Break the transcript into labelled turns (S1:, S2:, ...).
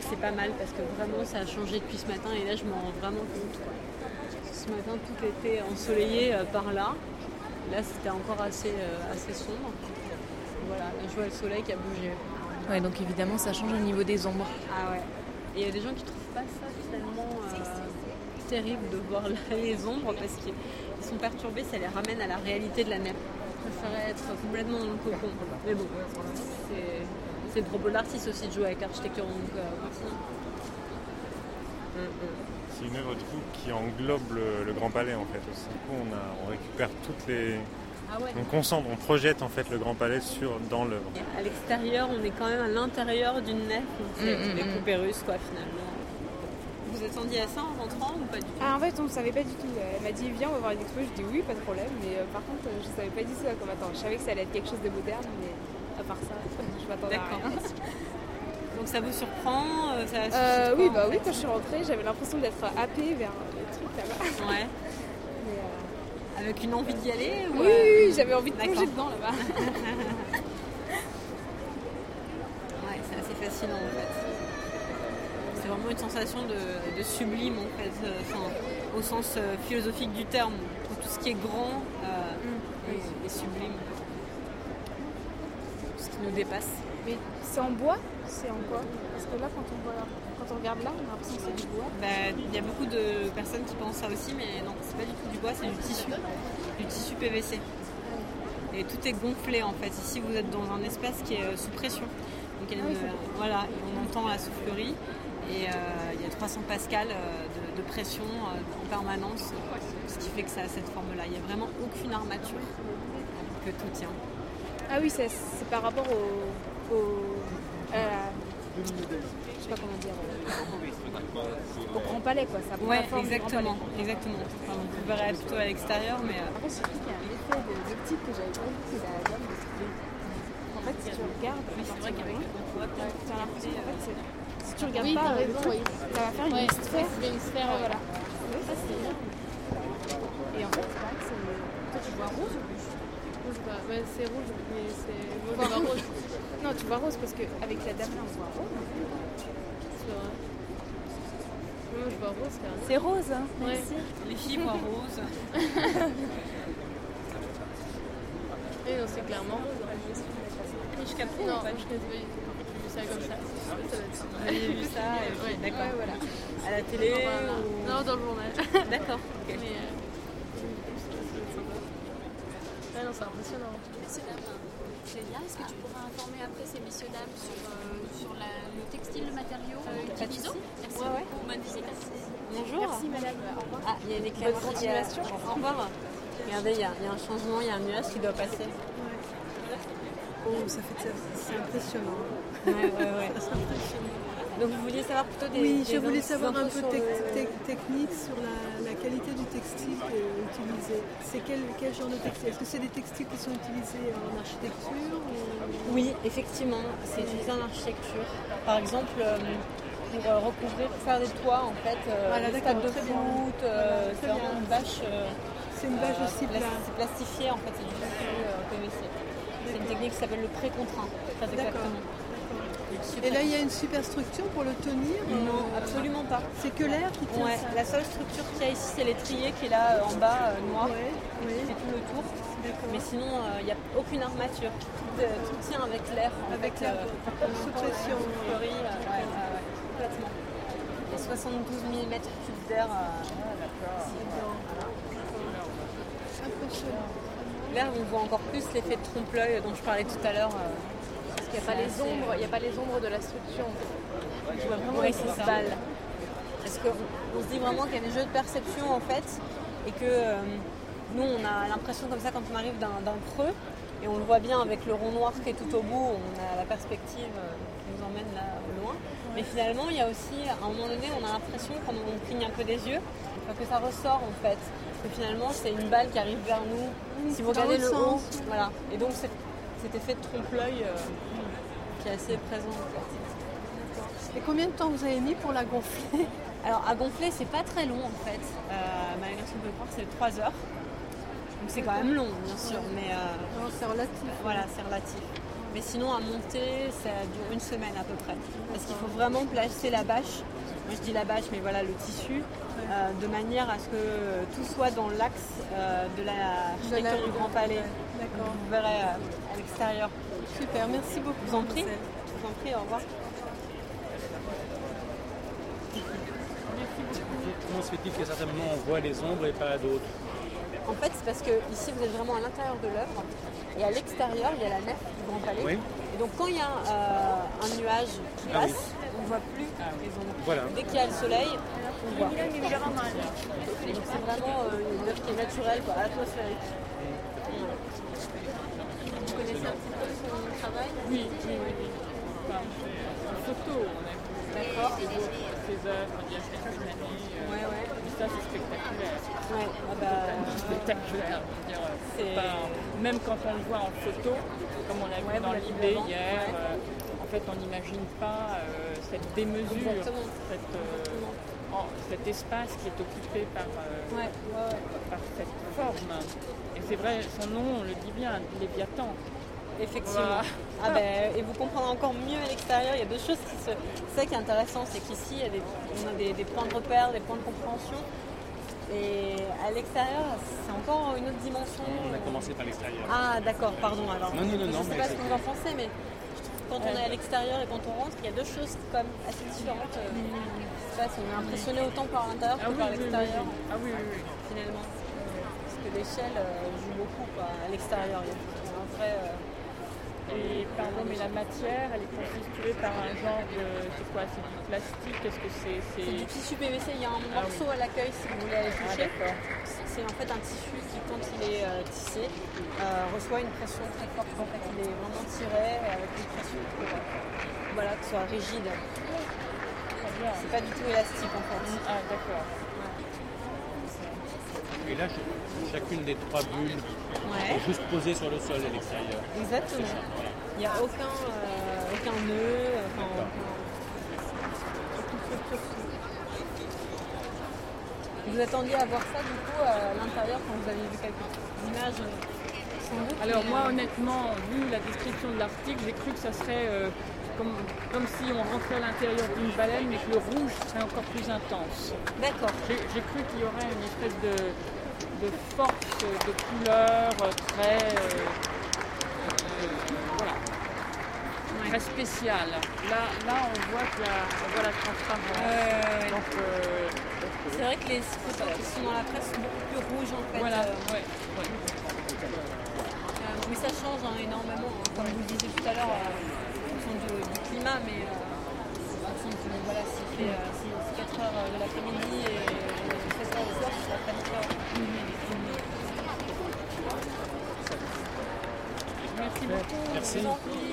S1: Là, c'est pas mal parce que vraiment, ça a changé depuis ce matin et là, je m'en rends vraiment compte. quoi. Ce matin, tout était ensoleillé euh, par là. Là, c'était encore assez, euh, assez sombre. Voilà, là, je vois le soleil qui a bougé.
S2: Ouais, donc évidemment, ça change au niveau des ombres.
S1: Ah ouais. Et il y a des gens qui trouvent pas ça finalement euh, terrible de voir là les ombres parce qu'ils ils sont perturbés, ça les ramène à la réalité de la nef. Je préférerais être complètement dans le cocon. Mais bon, c'est- c'est le propos de l'artiste aussi de jouer avec l'architecture, donc euh, continue.
S3: C'est une œuvre du coup qui englobe le, le Grand Palais en fait aussi. Du coup, on, a, on récupère toutes les.
S1: Ah ouais.
S3: On concentre, on projette en fait le Grand Palais sur dans l'œuvre.
S1: À l'extérieur, on est quand même à l'intérieur d'une nef, donc c'est
S2: Mm, mm,
S1: des
S2: mm.
S1: coupés russes quoi finalement. Vous attendiez à ça en rentrant ou pas du tout?
S4: Ah, en fait, on ne savait pas du tout. Elle m'a dit, viens, on va voir une expo. Je dis oui, pas de problème. Mais euh, par contre, euh, je savais pas du tout à quoi m'attendre. Je savais que ça allait être quelque chose de moderne, mais à part ça, je m'attendais à rien.
S1: Donc ça vous surprend euh, ça
S4: Euh, oui, bah oui, quand je suis rentrée, j'avais l'impression d'être happée vers le truc là-bas.
S1: Ouais.
S4: Mais, euh,
S1: Avec une envie d'y aller ou,
S4: Oui, oui, oui, j'avais envie de plonger dedans là-bas.
S1: Ouais, c'est assez fascinant en fait. C'est vraiment une sensation de, de sublime en fait, enfin, au sens philosophique du terme, où tout ce qui est grand euh, est, est sublime. Qui nous dépasse.
S4: Mais c'est en bois? C'est en quoi? Parce que là, quand on, voit, quand on regarde là, on a l'impression que c'est du bois.
S1: Bah, Il y a beaucoup de personnes qui pensent ça aussi, mais non, c'est pas du tout du bois, c'est du tissu, du tissu PVC. Et tout est gonflé en fait. Ici, vous êtes dans un espace qui est euh, sous pression. Donc, il y a une- voilà, on entend la soufflerie et euh, il y a 300 pascal euh, de, de pression en permanence, ce qui fait que ça a cette forme-là. Il n'y a vraiment aucune armature que tout tient.
S4: Ah oui, c'est par rapport au. au à la- je sais pas comment dire. Au, au Grand Palais, quoi. Ça
S1: Ouais, exactement, exactement. Enfin, vous verrez plutôt à l'extérieur, mais euh,
S4: qu'il y a un effet d'optique que j'avais pas vu, c'est la gamme de style. En fait, si tu regardes,
S1: oui, c'est vrai qu'avec le
S4: tu as l'impression qu'en fait, si tu regardes
S5: Oui,
S4: pas,
S5: t'as
S4: euh, le
S5: raison,
S4: truc,
S5: oui.
S4: ça va faire une
S5: Ouais,
S4: sphère.
S5: il y a une sphère,
S4: Ouais,
S5: ouais.
S4: voilà. Ça, c'est bien. Et en fait, c'est pareil, c'est. Toi, tu vois rouge ou rouge
S5: Rouge, bah, ouais, c'est rouge, mais c'est. Moi, je vois rouge.
S4: Non, tu vois rose parce qu'avec la dame là, on voit rose.
S5: C'est vrai. Moi, je vois rose, carrément.
S4: C'est rose, hein
S5: Ouais.
S1: les filles voient rose.
S5: Oui, non, c'est clairement rose. hein.
S1: Riche Capri,
S5: Non, je connais pas du tout. Ça comme ça. Ça doit être ça.
S1: Vous avez vu ça et puis,
S5: Ouais.
S1: D'accord.
S4: Ouais, voilà.
S1: À la télé
S5: Voilà.
S1: ou-
S5: Non, dans le journal.
S1: D'accord. ok.
S5: Mais. euh, ça doit être sympa. Ouais, non, c'est impressionnant.
S6: Messieurs, dames, Génial. Est-ce que tu pourras informer après ces messieurs, dames sur, euh, sur la- le textile, le matériau utilisé Merci
S1: Ouais, ouais.
S6: beaucoup. Bonne visite.
S1: Bonjour.
S4: Merci madame, au revoir.
S1: Ah, il y a une éclairage.
S4: Bonne continuation.
S1: a- Au revoir. Regardez, il y, a, il y a un changement, il y a un nuage qui doit passer.
S7: Oh, ça fait ça, c'est impressionnant.
S1: Ouais, ouais, ouais. Donc vous vouliez savoir plutôt des.
S7: Oui, je voulais savoir un peu
S1: sur
S7: tec-
S1: le-
S7: tec- technique sur la, la qualité du textile utilisé. C'est quel, quel genre de textile? Est-ce que c'est des textiles qui sont utilisés en architecture ou-
S1: Oui, effectivement, c'est utilisé en architecture. Par exemple, euh, pour euh, recouvrir, pour faire des toits, en fait, euh,
S7: Voilà,
S1: stades de foot,
S7: Voilà,
S1: c'est vraiment une bâche.
S7: C'est une bâche aussi.
S1: C'est plastifié, en fait, c'est du PVC. C'est une technique qui s'appelle le pré-contraint, très exactement.
S7: Et là, il y a une superstructure pour le tenir
S1: Non,
S7: euh,
S1: absolument pas.
S7: C'est que l'air qui tient
S1: Ouais,
S7: ça
S1: la seule structure qu'il y a ici, c'est l'étrier qui est là euh, en bas, euh, noir,
S7: Ouais,
S1: qui
S7: oui.
S1: fait tout le tour. Mais sinon, il n'y a aucune armature. Tout, tout tient avec l'air.
S7: Avec l'air, sous pression.
S1: complètement. Et 72 mm d'air. euh,
S7: Impressionnant.
S1: L'air, on voit encore plus l'effet de trompe-l'œil dont je parlais tout à l'heure.
S4: Parce qu'il n'y a pas les ombres, il n'y a pas les ombres de la structure. Je vois vraiment
S1: Oui,
S4: une
S1: c'est
S4: grosse
S1: ça.
S4: balle.
S1: Parce qu'on on se dit vraiment qu'il y a des jeux de perception en fait, et que euh, nous on a l'impression comme ça quand on arrive d'un d'un creux, et on le voit bien avec le rond noir qui est tout au bout, on a la perspective euh, qui nous emmène là au loin. Mais finalement il y a aussi, à un moment donné, on a l'impression quand on cligne un peu des yeux, que ça ressort en fait. Que finalement c'est une balle qui arrive vers nous. Si vous regardez
S7: l'autre
S1: le haut,
S7: sens.
S1: voilà. Et donc c'est- cet effet de trompe-l'œil euh, qui est assez présent.
S7: Et combien de temps vous avez mis pour la gonfler
S1: Alors à gonfler, c'est pas très long en fait. Euh, malgré ce qu'on peut croire, c'est 3 heures. Donc c'est quand même long, bien sûr, mais euh,
S7: Non, c'est relatif.
S1: voilà, c'est relatif. Mais sinon, à monter, ça dure une semaine à peu près. Parce qu'il faut vraiment placer la bâche. Moi, je dis la bâche, mais voilà, le tissu, euh, de manière à ce que tout soit dans l'axe euh, de l'architecture du Grand Palais.
S7: D'accord.
S1: Vous verrez euh, à l'extérieur.
S7: Super, merci beaucoup.
S1: Je vous en prie. Vous en prie, au revoir.
S8: Comment se fait-il que certains moments on voit les ombres et pas d'autres?
S1: En fait, c'est parce que ici, vous êtes vraiment à l'intérieur de l'œuvre. Et à l'extérieur, il y a la nef du Grand Palais.
S8: Oui.
S1: Et donc, quand il y a euh, un nuage qui
S8: Ah oui.
S1: passe, on ne voit plus les ombres.
S8: Voilà.
S1: Dès qu'il y a le soleil, on voit. Donc, c'est vraiment euh, une œuvre qui est naturelle, quoi, atmosphérique. Vous connaissez un petit peu son travail?
S5: Oui, oui, oui. oui. Enfin, en photo, on a vu
S1: D'accord.
S5: ses œuvres, ses œuvres il y a quelques années. euh,
S1: Ouais, ouais.
S5: Ça, c'est spectaculaire.
S1: Ouais, ah bah,
S5: spectaculaire. je veux dire, euh,
S1: C'est-
S5: pas- même quand on le voit en photo, comme on l'a
S1: Ouais,
S5: vu dans l'idée hier, euh, en fait, on n'imagine pas euh, cette démesure,
S1: Exactement.
S5: cette, euh, en- cet espace qui est occupé par,
S1: ouais.
S5: par cette forme. Et c'est vrai, son nom, on le dit bien, Léviathan.
S1: Effectivement.
S5: Voilà.
S1: Ah ben, et vous comprendrez encore mieux à l'extérieur. Il y a deux choses qui se. C'est ça qui est intéressant, c'est qu'ici, il y a des, on a des, des points de repère, des points de compréhension. Et à l'extérieur, c'est encore une autre dimension.
S8: On a commencé par l'extérieur.
S1: Ah d'accord, pardon alors.
S8: Non, non, non,
S1: Je
S8: non,
S1: sais pas ce que vous en pensez, mais je trouve que quand on est à l'extérieur et quand on rentre, il y a deux choses comme assez différentes. euh, qui se passent. On est impressionné autant par l'intérieur
S5: Ah
S1: que
S5: oui,
S1: par
S5: oui,
S1: l'extérieur,
S5: oui. Ah oui, oui, oui.
S1: finalement. Parce que l'échelle euh, joue beaucoup quoi, à l'extérieur. Il y a un vrai. Euh,
S5: Et pardon, mais la matière, elle est constituée par un genre de. C'est quoi C'est du plastique Est-ce que c'est.
S1: C'est du tissu PVC, il y a un
S5: Ah
S1: morceau à l'accueil si vous voulez aller
S5: Ah,
S1: toucher.
S5: d'accord.
S1: c'est en fait un tissu qui, quand il est euh, tissé, euh, reçoit une pression très forte. En fait, il est vraiment tiré avec une pression pour euh, voilà, que ce soit rigide. C'est pas du tout élastique en fait.
S5: Ah, d'accord.
S8: Et là, ch- chacune des trois bulles
S1: Ouais,
S8: est juste posée sur le sol à l'extérieur.
S1: exactement. Il n'y a aucun, euh, aucun nœud. Enfin, Vous attendiez à voir ça du coup à l'intérieur quand vous avez vu quelques images euh, sans doute,
S5: Alors moi honnêtement, vu la description de l'article, j'ai cru que ça serait euh, comme, comme si on rentrait à l'intérieur d'une baleine mais que le rouge serait encore plus intense.
S1: D'accord.
S5: J'ai cru qu'il y aurait une espèce de, de force de couleur très, euh, voilà, très spéciale. Là, là on voit qu'il y a, on voit la transparence. Donc, euh,
S1: C'est vrai que les photos qui sont dans la presse sont beaucoup plus rouges en fait.
S5: voilà, ouais, ouais.
S1: Euh, ça change hein, énormément, hein, comme vous le disiez tout à l'heure, euh, en fonction du, du climat, mais euh, en fonction de, voilà, s'il fait euh, si- si 4 heures de l'après-midi et 7 heures le soir, ça va pas différent.
S5: Merci beaucoup.
S8: Merci.